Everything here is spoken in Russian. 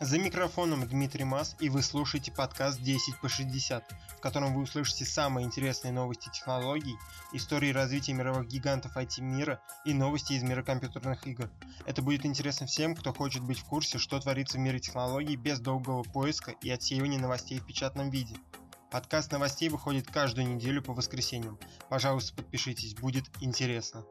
За микрофоном Дмитрий Мас, и вы слушаете подкаст 10 по 60, в котором вы услышите самые интересные новости технологий, истории развития мировых гигантов IT мира и новости из мира компьютерных игр. Это будет интересно всем, кто хочет быть в курсе, что творится в мире технологий без долгого поиска и отсеивания новостей в печатном виде. Подкаст новостей выходит каждую неделю по воскресеньям. Пожалуйста, подпишитесь, будет интересно.